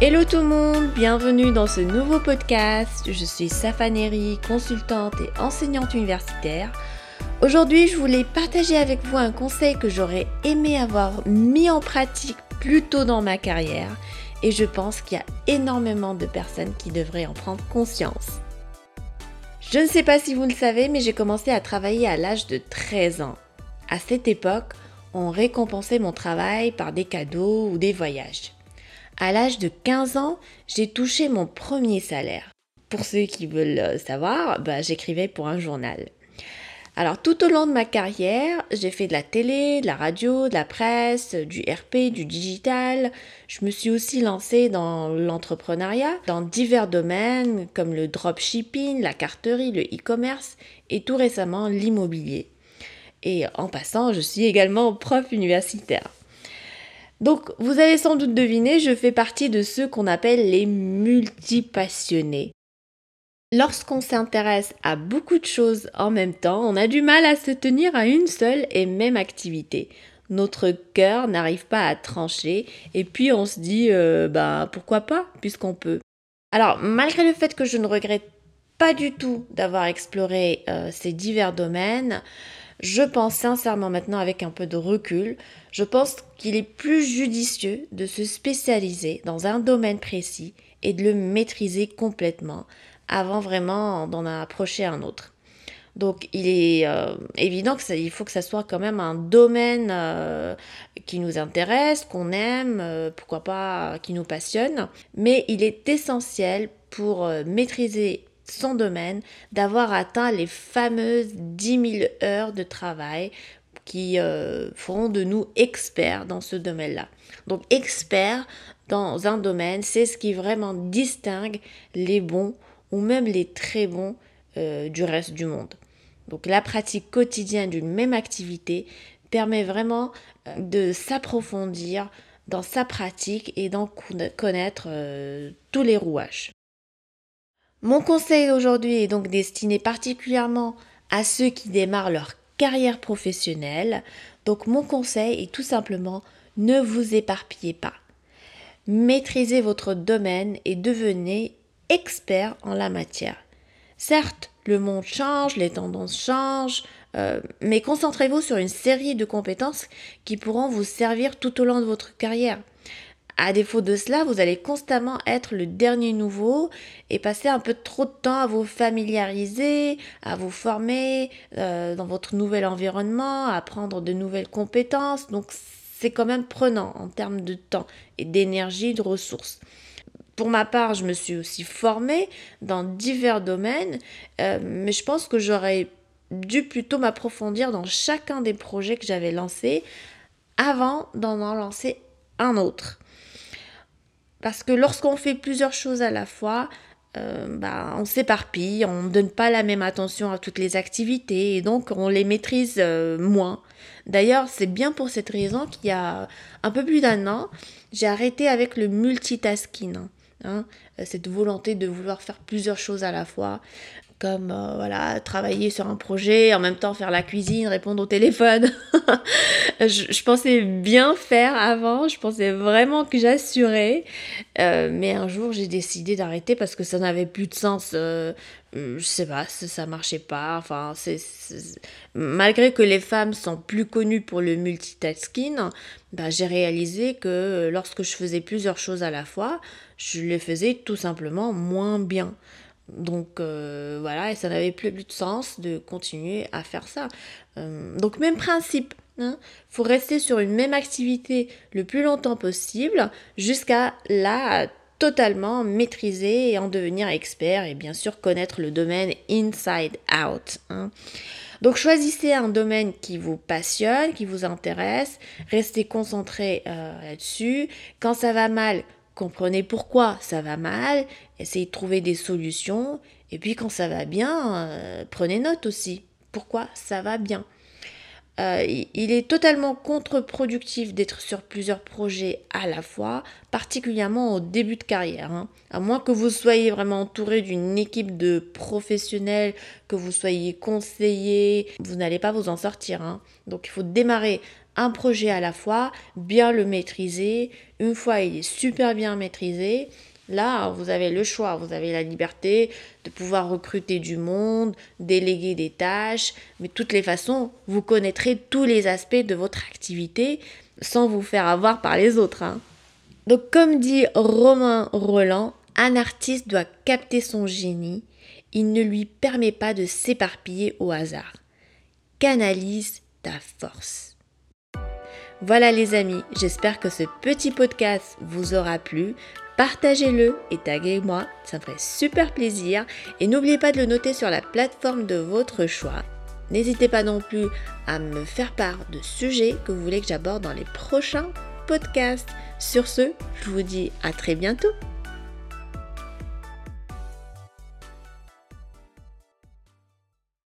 Hello tout le monde, bienvenue dans ce nouveau podcast. Je suis Safaneri, consultante et enseignante universitaire. Aujourd'hui, je voulais partager avec vous un conseil que j'aurais aimé avoir mis en pratique plus tôt dans ma carrière et je pense qu'il y a énormément de personnes qui devraient en prendre conscience. Je ne sais pas si vous le savez, mais j'ai commencé à travailler à l'âge de 13 ans. À cette époque, on récompensait mon travail par des cadeaux ou des voyages. À l'âge de 15 ans, j'ai touché mon premier salaire. Pour ceux qui veulent savoir, bah, j'écrivais pour un journal. Alors tout au long de ma carrière, j'ai fait de la télé, de la radio, de la presse, du RP, du digital. Je me suis aussi lancée dans l'entrepreneuriat, dans divers domaines comme le dropshipping, la carterie, le e-commerce et tout récemment l'immobilier. Et en passant, je suis également prof universitaire. Donc, vous avez sans doute deviné, je fais partie de ceux qu'on appelle les multipassionnés. Lorsqu'on s'intéresse à beaucoup de choses en même temps, on a du mal à se tenir à une seule et même activité. Notre cœur n'arrive pas à trancher et puis on se dit, bah pourquoi pas, puisqu'on peut. Alors, malgré le fait que je ne regrette pas du tout d'avoir exploré euh, ces divers domaines, je pense sincèrement maintenant avec un peu de recul, je pense qu'il est plus judicieux de se spécialiser dans un domaine précis et de le maîtriser complètement avant vraiment d'en approcher un autre. Donc il est euh, évident qu'il faut que ça soit quand même un domaine euh, qui nous intéresse, qu'on aime, euh, pourquoi pas qui nous passionne, mais il est essentiel pour maîtriser son domaine d'avoir atteint les fameuses 10 000 heures de travail qui euh, feront de nous experts dans ce domaine-là. Donc expert dans un domaine, c'est ce qui vraiment distingue les bons ou même les très bons euh, du reste du monde. Donc la pratique quotidienne d'une même activité permet vraiment euh, de s'approfondir dans sa pratique et d'en connaître tous les rouages. Mon conseil aujourd'hui est donc destiné particulièrement à ceux qui démarrent leur carrière professionnelle. Donc mon conseil est tout simplement ne vous éparpillez pas. Maîtrisez votre domaine et devenez expert en la matière. Certes, le monde change, les tendances changent, euh, mais concentrez-vous sur une série de compétences qui pourront vous servir tout au long de votre carrière. À défaut de cela, vous allez constamment être le dernier nouveau et passer un peu trop de temps à vous familiariser, à vous former euh, dans votre nouvel environnement, à apprendre de nouvelles compétences. Donc c'est quand même prenant en termes de temps et d'énergie, de ressources. Pour ma part, je me suis aussi formée dans divers domaines, euh, mais je pense que j'aurais dû plutôt m'approfondir dans chacun des projets que j'avais lancés avant d'en en lancer un autre. Parce que lorsqu'on fait plusieurs choses à la fois, euh, bah, on s'éparpille, on ne donne pas la même attention à toutes les activités et donc on les maîtrise euh, moins. D'ailleurs, c'est bien pour cette raison qu'il y a un peu plus d'un an, j'ai arrêté avec le multitasking. Hein, cette volonté de vouloir faire plusieurs choses à la fois comme euh, voilà travailler sur un projet en même temps faire la cuisine répondre au téléphone. Je, pensais bien faire avant je pensais vraiment que j'assurais. Euh, mais un jour j'ai décidé d'arrêter parce que ça n'avait plus de sens. Euh, je sais pas ça marchait pas. Enfin c'est malgré que les femmes sont plus connues pour le multitasking bah, j'ai réalisé que lorsque je faisais plusieurs choses à la fois je les faisais tout simplement moins bien donc euh, voilà, et ça n'avait plus, de sens de continuer à faire ça. Euh, donc même principe, il hein. faut rester sur une même activité le plus longtemps possible jusqu'à la totalement maîtriser et en devenir expert et bien sûr connaître le domaine inside out. Hein. Donc choisissez un domaine qui vous passionne, qui vous intéresse, restez concentré euh, là-dessus. Quand ça va mal, comprenez pourquoi. Ça va mal, essayez de trouver des solutions, et puis quand ça va bien, euh, prenez note aussi, pourquoi ça va bien? Euh, il est totalement contre-productif d'être sur plusieurs projets à la fois, particulièrement au début de carrière. Hein. À moins que vous soyez vraiment entouré d'une équipe de professionnels, que vous soyez conseillé, vous n'allez pas vous en sortir. Hein. Donc il faut démarrer un projet à la fois, bien le maîtriser. Une fois il est super bien maîtrisé, là vous avez le choix, vous avez la liberté de pouvoir recruter du monde, déléguer des tâches, mais de toutes les façons, vous connaîtrez tous les aspects de votre activité sans vous faire avoir par les autres. Hein. Donc comme dit Romain Roland, un artiste doit capter son génie, il ne lui permet pas de s'éparpiller au hasard. Canalise ta force. Voilà les amis, j'espère que ce petit podcast vous aura plu. Partagez-le et taguez-moi, ça me ferait super plaisir. Et n'oubliez pas de le noter sur la plateforme de votre choix. N'hésitez pas non plus à me faire part de sujets que vous voulez que j'aborde dans les prochains podcasts. Sur ce, je vous dis à très bientôt.